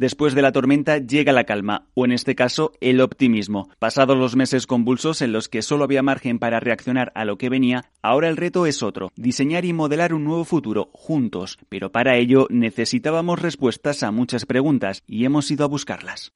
Después de la tormenta llega la calma, o en este caso, el optimismo. Pasados los meses convulsos en los que solo había margen para reaccionar a lo que venía, ahora el reto es otro, diseñar y modelar un nuevo futuro juntos. Pero para ello necesitábamos respuestas a muchas preguntas y hemos ido a buscarlas.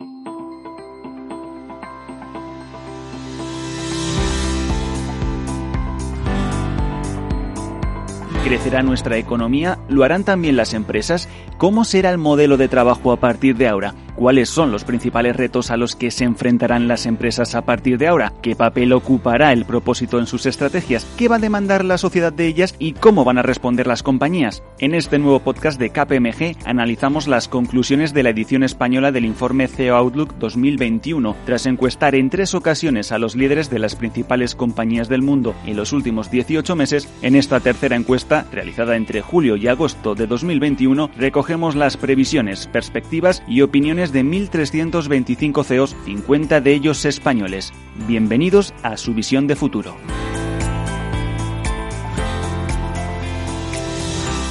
¿Crecerá nuestra economía? ¿Lo harán también las empresas? ¿Cómo será el modelo de trabajo a partir de ahora? ¿Cuáles son los principales retos a los que se enfrentarán las empresas a partir de ahora? ¿Qué papel ocupará el propósito en sus estrategias? ¿Qué va a demandar la sociedad de ellas? ¿Y cómo van a responder las compañías? En este nuevo podcast de KPMG analizamos las conclusiones de la edición española del informe CEO Outlook 2021, tras encuestar en tres ocasiones a los líderes de las principales compañías del mundo en los últimos 18 meses. En esta tercera encuesta, realizada entre julio y agosto de 2021, recogemos las previsiones, perspectivas y opiniones de 1.325 CEOs, 50 de ellos españoles. Bienvenidos a su visión de futuro.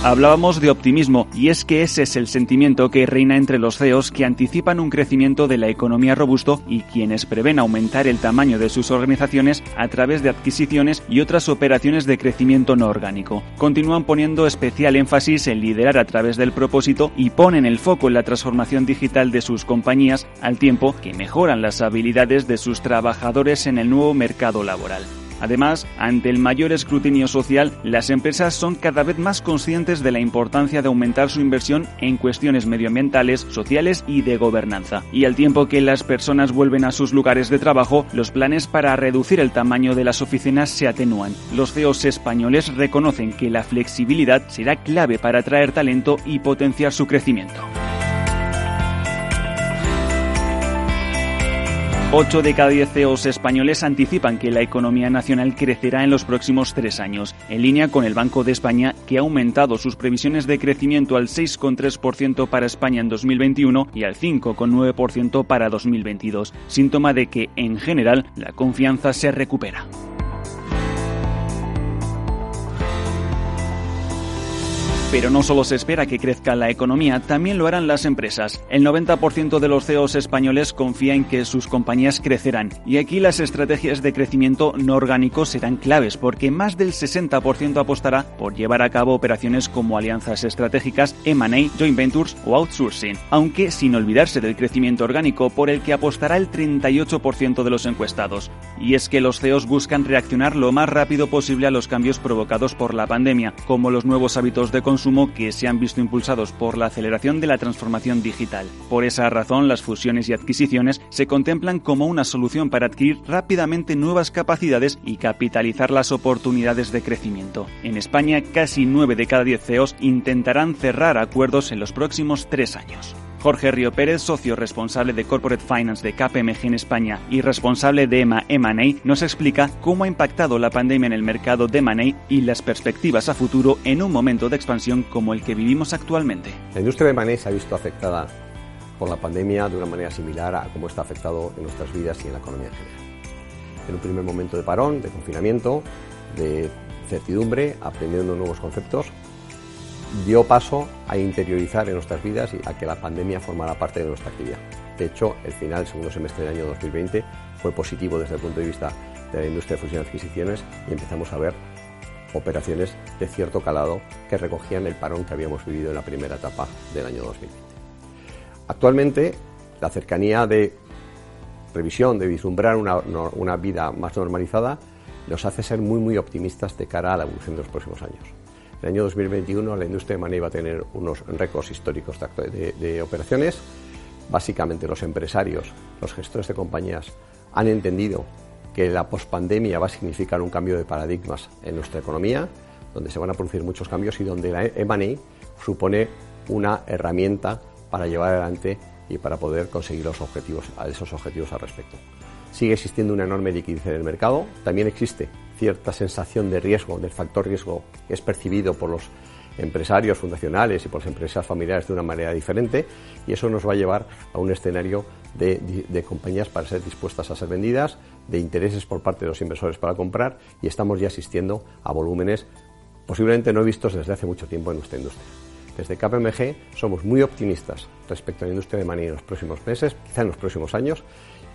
Hablábamos de optimismo y es que ese es el sentimiento que reina entre los CEOs que anticipan un crecimiento de la economía robusto y quienes prevén aumentar el tamaño de sus organizaciones a través de adquisiciones y otras operaciones de crecimiento no orgánico. Continúan poniendo especial énfasis en liderar a través del propósito y ponen el foco en la transformación digital de sus compañías al tiempo que mejoran las habilidades de sus trabajadores en el nuevo mercado laboral. Además, ante el mayor escrutinio social, las empresas son cada vez más conscientes de la importancia de aumentar su inversión en cuestiones medioambientales, sociales y de gobernanza. Y al tiempo que las personas vuelven a sus lugares de trabajo, los planes para reducir el tamaño de las oficinas se atenúan. Los CEOs españoles reconocen que la flexibilidad será clave para atraer talento y potenciar su crecimiento. 8 de cada 10 CEOs españoles anticipan que la economía nacional crecerá en los próximos tres años, en línea con el Banco de España, que ha aumentado sus previsiones de crecimiento al 6,3% para España en 2021 y al 5,9% para 2022, síntoma de que, en general, la confianza se recupera. Pero no solo se espera que crezca la economía, también lo harán las empresas. El 90% de los CEOs españoles confía en que sus compañías crecerán. Y aquí las estrategias de crecimiento no orgánico serán claves, porque más del 60% apostará por llevar a cabo operaciones como alianzas estratégicas, M&A, joint ventures o outsourcing, aunque sin olvidarse del crecimiento orgánico por el que apostará el 38% de los encuestados. Y es que los CEOs buscan reaccionar lo más rápido posible a los cambios provocados por la pandemia, como los nuevos hábitos de consumo que se han visto impulsados por la aceleración de la transformación digital. Por esa razón, las fusiones y adquisiciones se contemplan como una solución para adquirir rápidamente nuevas capacidades y capitalizar las oportunidades de crecimiento. En España, casi 9 de cada 10 CEOs intentarán cerrar acuerdos en los próximos tres años. Jorge Río Pérez, socio responsable de Corporate Finance de KPMG en España y responsable de EMA M&A, nos explica cómo ha impactado la pandemia en el mercado de M&A y las perspectivas a futuro en un momento de expansión como el que vivimos actualmente. La industria de M&A se ha visto afectada por la pandemia de una manera similar a cómo está afectado en nuestras vidas y en la economía en general. En un primer momento de parón, de confinamiento, de certidumbre, aprendiendo nuevos conceptos, dio paso a interiorizar en nuestras vidas y a que la pandemia formara parte de nuestra actividad. De hecho, el final del segundo semestre del año 2020 fue positivo desde el punto de vista de la industria de fusión y adquisiciones y empezamos a ver operaciones de cierto calado que recogían el parón que habíamos vivido en la primera etapa del año 2020. Actualmente, la cercanía de revisión, de vislumbrar una, una vida más normalizada, nos hace ser muy, muy optimistas de cara a la evolución de los próximos años. El año 2021 la industria de money va a tener unos récords históricos de, operaciones. Básicamente los empresarios, los gestores de compañías han entendido que la pospandemia va a significar un cambio de paradigmas en nuestra economía, donde se van a producir muchos cambios y donde la M&A supone una herramienta para llevar adelante y para poder conseguir esos objetivos al respecto. Sigue existiendo una enorme liquidez en el mercado, también existe cierta sensación de riesgo, del factor riesgo es percibido por los empresarios fundacionales y por las empresas familiares de una manera diferente y eso nos va a llevar a un escenario de, compañías para ser dispuestas a ser vendidas, de intereses por parte de los inversores para comprar y estamos ya asistiendo a volúmenes posiblemente no vistos desde hace mucho tiempo en nuestra industria. Desde KPMG somos muy optimistas respecto a la industria de manera en los próximos meses, quizá en los próximos años,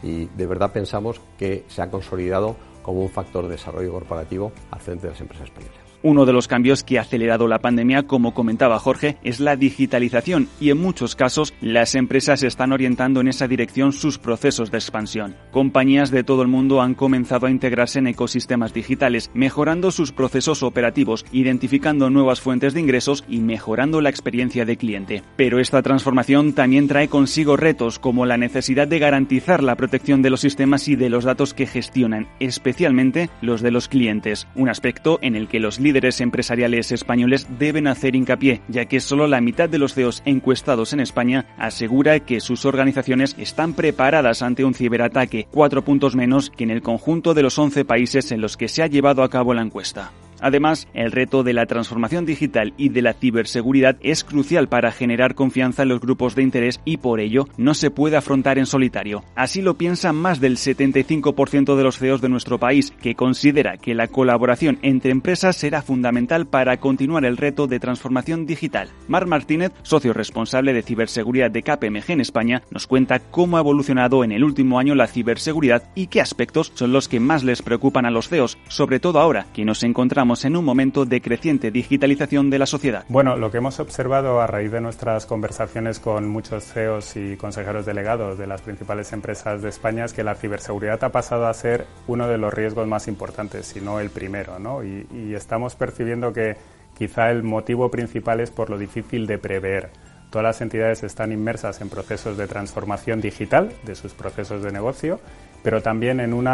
y de verdad pensamos que se ha consolidado como un factor de desarrollo corporativo al frente de las empresas españolas. Uno de los cambios que ha acelerado la pandemia, como comentaba Jorge, es la digitalización y en muchos casos las empresas están orientando en esa dirección sus procesos de expansión. Compañías de todo el mundo han comenzado a integrarse en ecosistemas digitales, mejorando sus procesos operativos, identificando nuevas fuentes de ingresos y mejorando la experiencia de cliente. Pero esta transformación también trae consigo retos como la necesidad de garantizar la protección de los sistemas y de los datos que gestionan, especialmente los de los clientes, un aspecto en el que los líderes empresariales españoles deben hacer hincapié, ya que solo la mitad de los CEOs encuestados en España asegura que sus organizaciones están preparadas ante un ciberataque, cuatro puntos menos que en el conjunto de los 11 países en los que se ha llevado a cabo la encuesta. Además, el reto de la transformación digital y de la ciberseguridad es crucial para generar confianza en los grupos de interés y por ello no se puede afrontar en solitario. Así lo piensa más del 75% de los CEOs de nuestro país, que considera que la colaboración entre empresas será fundamental para continuar el reto de transformación digital. Mar Martínez, socio responsable de ciberseguridad de KPMG en España, nos cuenta cómo ha evolucionado en el último año la ciberseguridad y qué aspectos son los que más les preocupan a los CEOs, sobre todo ahora que nos encontramos en un momento de creciente digitalización de la sociedad. Bueno, lo que hemos observado a raíz de nuestras conversaciones con muchos CEOs y consejeros delegados de las principales empresas de España es que la ciberseguridad ha pasado a ser uno de los riesgos más importantes, si no el primero, ¿no? Y, y estamos percibiendo que quizá el motivo principal es por lo difícil de prever. Todas las entidades están inmersas en procesos de transformación digital de sus procesos de negocio, pero también en un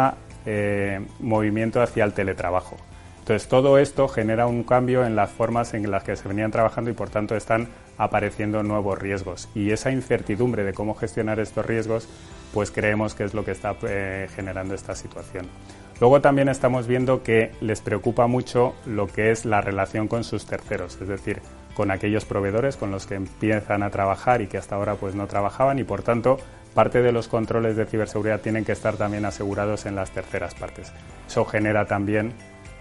eh, movimiento hacia el teletrabajo. Entonces, todo esto genera un cambio en las formas en las que se venían trabajando y, por tanto, están apareciendo nuevos riesgos. Y esa incertidumbre de cómo gestionar estos riesgos, pues creemos que es lo que está eh, generando esta situación. Luego también estamos viendo que les preocupa mucho lo que es la relación con sus terceros, es decir, con aquellos proveedores con los que empiezan a trabajar y que hasta ahora pues no trabajaban y por tanto parte de los controles de ciberseguridad tienen que estar también asegurados en las terceras partes. Eso genera también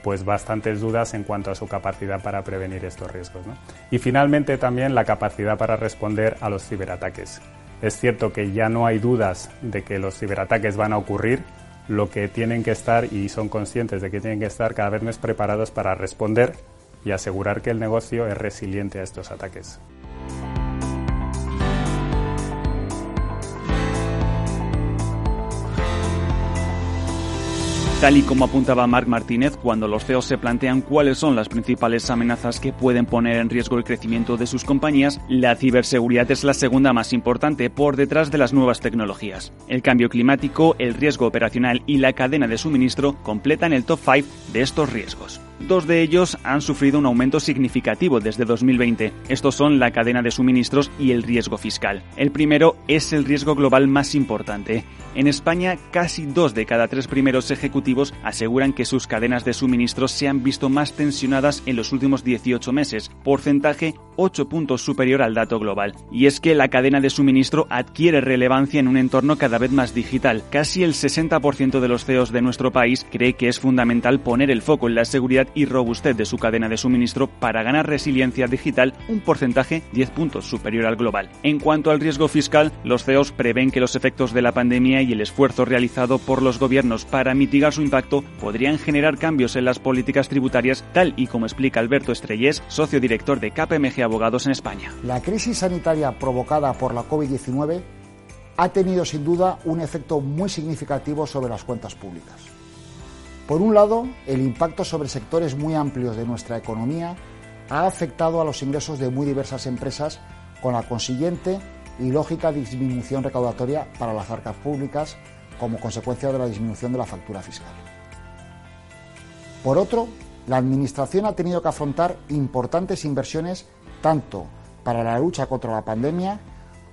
pues bastantes dudas en cuanto a su capacidad para prevenir estos riesgos. Y finalmente también la capacidad para responder a los ciberataques. Es cierto que ya no hay dudas de que los ciberataques van a ocurrir, lo que tienen que estar y son conscientes de que tienen que estar cada vez más preparados para responder y asegurar que el negocio es resiliente a estos ataques. Tal y como apuntaba Marc Martínez, cuando los CEOs se plantean cuáles son las principales amenazas que pueden poner en riesgo el crecimiento de sus compañías, la ciberseguridad es la segunda más importante por detrás de las nuevas tecnologías. El cambio climático, el riesgo operacional y la cadena de suministro completan el top 5 de estos riesgos. Dos de ellos han sufrido un aumento significativo desde 2020. Estos son la cadena de suministros y el riesgo fiscal. El primero es el riesgo global más importante. En España, casi dos de cada tres primeros ejecutivos aseguran que sus cadenas de suministros se han visto más tensionadas en los últimos 18 meses, porcentaje 8 puntos superior al dato global. Y es que la cadena de suministro adquiere relevancia en un entorno cada vez más digital. Casi el 60% de los CEOs de nuestro país cree que es fundamental poner el foco en la seguridad y robustez de su cadena de suministro para ganar resiliencia digital, un porcentaje 10 puntos superior al global. En cuanto al riesgo fiscal, los CEOs prevén que los efectos de la pandemia y el esfuerzo realizado por los gobiernos para mitigar su impacto podrían generar cambios en las políticas tributarias, tal y como explica Alberto Estrellés, socio director de KPMG Abogados en España. La crisis sanitaria provocada por la COVID-19 ha tenido sin duda un efecto muy significativo sobre las cuentas públicas. Por un lado, el impacto sobre sectores muy amplios de nuestra economía ha afectado a los ingresos de muy diversas empresas con la consiguiente y lógica disminución recaudatoria para las arcas públicas como consecuencia de la disminución de la factura fiscal. Por otro, la Administración ha tenido que afrontar importantes inversiones tanto para la lucha contra la pandemia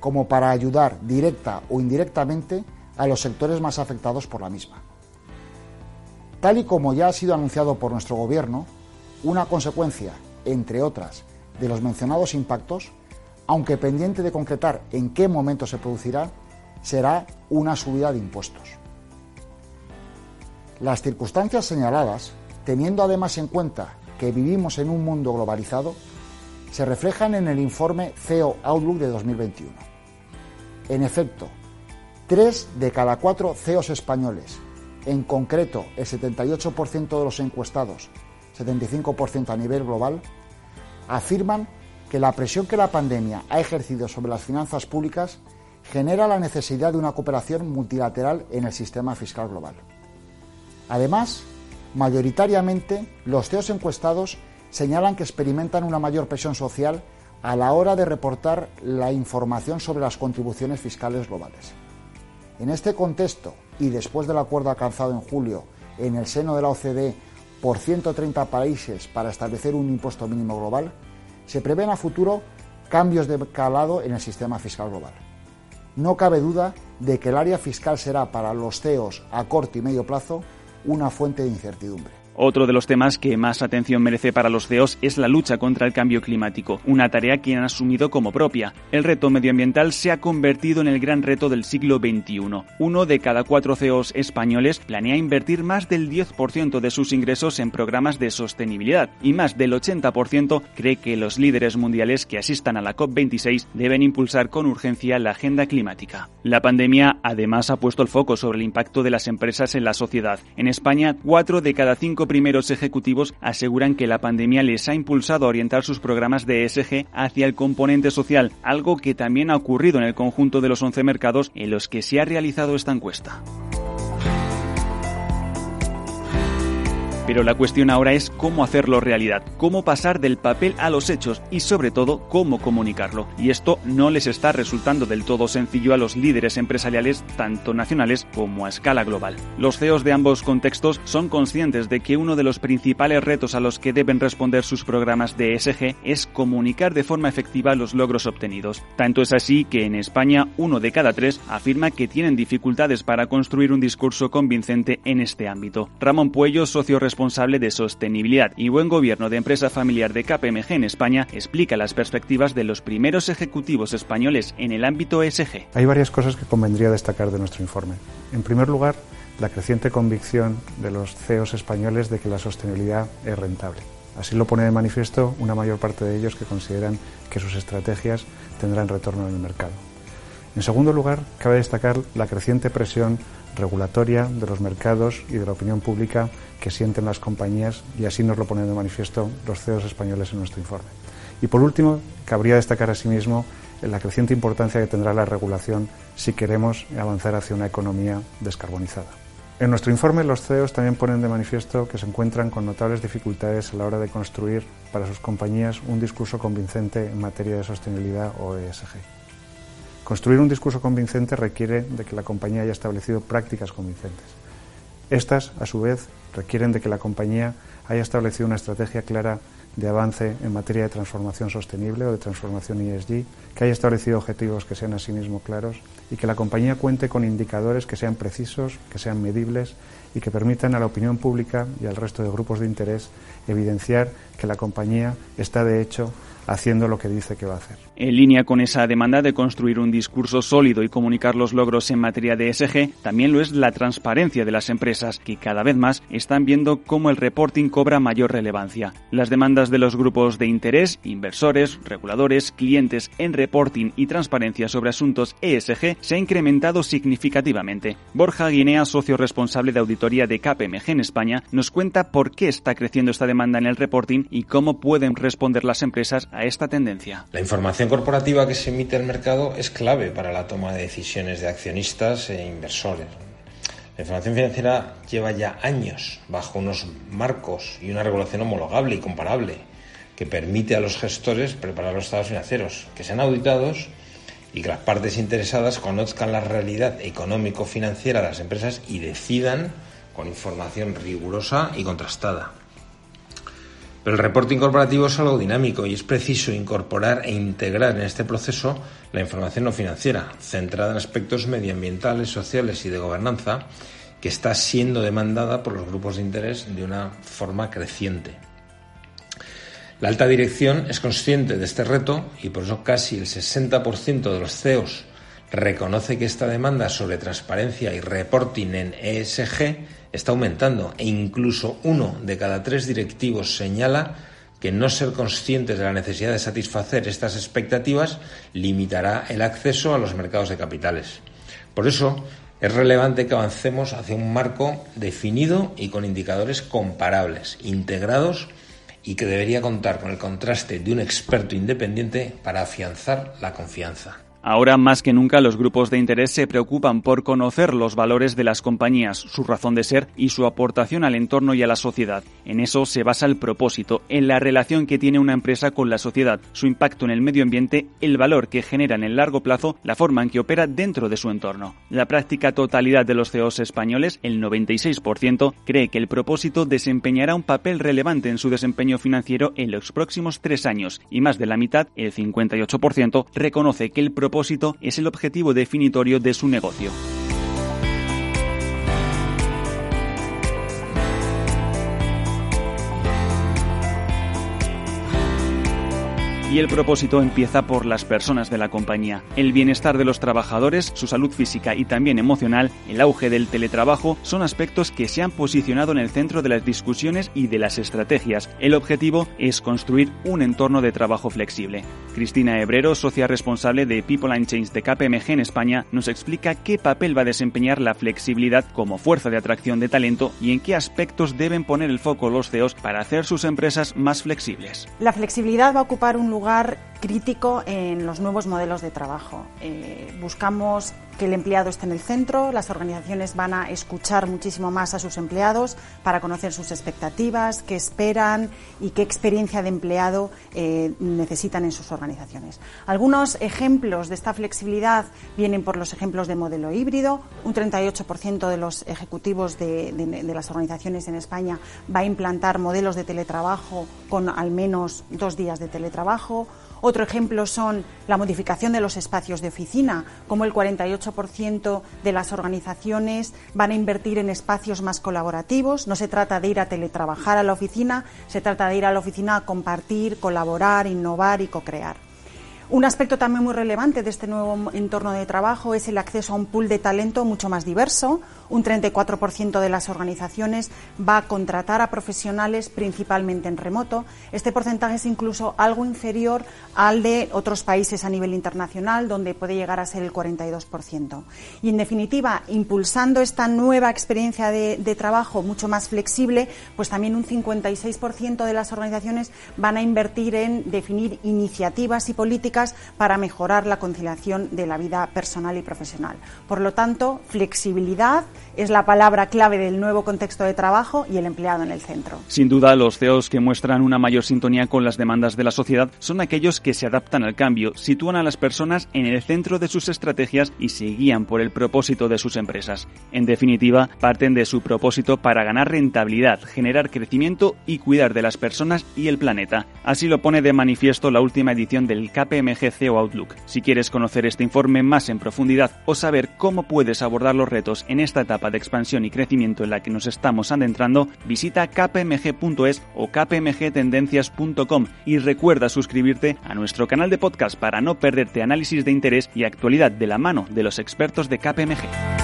como para ayudar directa o indirectamente a los sectores más afectados por la misma. Tal y como ya ha sido anunciado por nuestro Gobierno, una consecuencia, entre otras, de los mencionados impactos, aunque pendiente de concretar en qué momento se producirá, será una subida de impuestos. Las circunstancias señaladas, teniendo además en cuenta que vivimos en un mundo globalizado, se reflejan en el informe CEO Outlook de 2021. En efecto, tres de cada cuatro CEOs españoles, en concreto el 78% de los encuestados, 75% a nivel global, afirman que la presión que la pandemia ha ejercido sobre las finanzas públicas genera la necesidad de una cooperación multilateral en el sistema fiscal global. Además, mayoritariamente los CEOs encuestados señalan que experimentan una mayor presión social a la hora de reportar la información sobre las contribuciones fiscales globales. En este contexto, y después del acuerdo alcanzado en julio en el seno de la OCDE por 130 países para establecer un impuesto mínimo global, se prevén a futuro cambios de calado en el sistema fiscal global. No cabe duda de que el área fiscal será para los CEOs a corto y medio plazo una fuente de incertidumbre. Otro de los temas que más atención merece para los CEOs es la lucha contra el cambio climático, una tarea que han asumido como propia. El reto medioambiental se ha convertido en el gran reto del siglo XXI. Uno de cada cuatro CEOs españoles planea invertir más del 10% de sus ingresos en programas de sostenibilidad y más del 80% cree que los líderes mundiales que asistan a la COP26 deben impulsar con urgencia la agenda climática. La pandemia además ha puesto el foco sobre el impacto de las empresas en la sociedad. En España, cuatro de cada cinco primeros ejecutivos aseguran que la pandemia les ha impulsado a orientar sus programas de ESG hacia el componente social, algo que también ha ocurrido en el conjunto de los 11 mercados en los que se ha realizado esta encuesta. Pero la cuestión ahora es cómo hacerlo realidad, cómo pasar del papel a los hechos y sobre todo cómo comunicarlo. Y esto no les está resultando del todo sencillo a los líderes empresariales tanto nacionales como a escala global. Los CEOs de ambos contextos son conscientes de que uno de los principales retos a los que deben responder sus programas de ESG es comunicar de forma efectiva los logros obtenidos. Tanto es así que en España uno de cada tres afirma que tienen dificultades para construir un discurso convincente en este ámbito. Ramón Puello, socio responsable responsable de sostenibilidad y buen gobierno de empresa familiar de KPMG en España, explica las perspectivas de los primeros ejecutivos españoles en el ámbito ESG. Hay varias cosas que convendría destacar de nuestro informe. En primer lugar, la creciente convicción de los CEOs españoles de que la sostenibilidad es rentable. Así lo pone de manifiesto una mayor parte de ellos que consideran que sus estrategias tendrán retorno en el mercado. En segundo lugar, cabe destacar la creciente presión regulatoria de los mercados y de la opinión pública que sienten las compañías y así nos lo ponen de manifiesto los CEOs españoles en nuestro informe. Y por último, cabría destacar asimismo la creciente importancia que tendrá la regulación si queremos avanzar hacia una economía descarbonizada. En nuestro informe los CEOs también ponen de manifiesto que se encuentran con notables dificultades a la hora de construir para sus compañías un discurso convincente en materia de sostenibilidad o ESG. Construir un discurso convincente requiere de que la compañía haya establecido prácticas convincentes. Estas, a su vez, requieren de que la compañía haya establecido una estrategia clara de avance en materia de transformación sostenible o de transformación ESG, que haya establecido objetivos que sean asimismo claros y que la compañía cuente con indicadores que sean precisos, que sean medibles y que permitan a la opinión pública y al resto de grupos de interés evidenciar que la compañía está de hecho haciendo lo que dice que va a hacer. En línea con esa demanda de construir un discurso sólido y comunicar los logros en materia de ESG, también lo es la transparencia de las empresas, que cada vez más están viendo cómo el reporting cobra mayor relevancia. Las demandas de los grupos de interés, inversores, reguladores, clientes en reporting y transparencia sobre asuntos ESG se ha incrementado significativamente. Borja Guinea, socio responsable de auditoría de KPMG en España, nos cuenta por qué está creciendo esta demanda en el reporting y cómo pueden responder las empresas a esta tendencia. La información corporativa que se emite al mercado es clave para la toma de decisiones de accionistas e inversores. La información financiera lleva ya años bajo unos marcos y una regulación homologable y comparable que permite a los gestores preparar los estados financieros, que sean auditados y que las partes interesadas conozcan la realidad económico-financiera de las empresas y decidan con información rigurosa y contrastada. Pero el reporting corporativo es algo dinámico y es preciso incorporar e integrar en este proceso la información no financiera, centrada en aspectos medioambientales, sociales y de gobernanza, que está siendo demandada por los grupos de interés de una forma creciente. La alta dirección es consciente de este reto y por eso casi el 60% de los CEOs reconoce que esta demanda sobre transparencia y reporting en ESG está aumentando e incluso uno de cada tres directivos señala que no ser conscientes de la necesidad de satisfacer estas expectativas limitará el acceso a los mercados de capitales. Por eso, es relevante que avancemos hacia un marco definido y con indicadores comparables, integrados y que debería contar con el contraste de un experto independiente para afianzar la confianza. Ahora más que nunca los grupos de interés se preocupan por conocer los valores de las compañías, su razón de ser y su aportación al entorno y a la sociedad. En eso se basa el propósito, en la relación que tiene una empresa con la sociedad, su impacto en el medio ambiente, el valor que genera en el largo plazo, la forma en que opera dentro de su entorno. La práctica totalidad de los CEOs españoles, el 96%, cree que el propósito desempeñará un papel relevante en su desempeño financiero en los próximos tres años y más de la mitad, el 58%, reconoce que el propósito propósito es el objetivo definitorio de su negocio. Y el propósito empieza por las personas de la compañía. El bienestar de los trabajadores, su salud física y también emocional, el auge del teletrabajo son aspectos que se han posicionado en el centro de las discusiones y de las estrategias. El objetivo es construir un entorno de trabajo flexible. Cristina Hebrero, socia responsable de People and Change de KPMG en España, nos explica qué papel va a desempeñar la flexibilidad como fuerza de atracción de talento y en qué aspectos deben poner el foco los CEOs para hacer sus empresas más flexibles. La flexibilidad va a ocupar un lugar lugar crítico en los nuevos modelos de trabajo. Eh, buscamos que el empleado esté en el centro, las organizaciones van a escuchar muchísimo más a sus empleados para conocer sus expectativas, qué esperan y qué experiencia de empleado eh, necesitan en sus organizaciones. Algunos ejemplos de esta flexibilidad vienen por los ejemplos de modelo híbrido. Un 38% de los ejecutivos de, de las organizaciones en España va a implantar modelos de teletrabajo con al menos dos días de teletrabajo otro ejemplo son la modificación de los espacios de oficina, como el 48% de las organizaciones van a invertir en espacios más colaborativos. No se trata de ir a teletrabajar a la oficina, se trata de ir a la oficina a compartir, colaborar, innovar y co-crear. Un aspecto también muy relevante de este nuevo entorno de trabajo es el acceso a un pool de talento mucho más diverso. Un 34% de las organizaciones va a contratar a profesionales principalmente en remoto. Este porcentaje es incluso algo inferior al de otros países a nivel internacional, donde puede llegar a ser el 42%. Y en definitiva, impulsando esta nueva experiencia de, trabajo mucho más flexible, pues también un 56% de las organizaciones van a invertir en definir iniciativas y políticas para mejorar la conciliación de la vida personal y profesional. Por lo tanto, flexibilidad es la palabra clave del nuevo contexto de trabajo y el empleado en el centro. Sin duda, los CEOs que muestran una mayor sintonía con las demandas de la sociedad son aquellos que se adaptan al cambio, sitúan a las personas en el centro de sus estrategias y se guían por el propósito de sus empresas. En definitiva, parten de su propósito para ganar rentabilidad, generar crecimiento y cuidar de las personas y el planeta. Así lo pone de manifiesto la última edición del KPM CEO Outlook. Si quieres conocer este informe más en profundidad o saber cómo puedes abordar los retos en esta etapa de expansión y crecimiento en la que nos estamos adentrando, visita kpmg.es o kpmgtendencias.com y recuerda suscribirte a nuestro canal de podcast para no perderte análisis de interés y actualidad de la mano de los expertos de KPMG.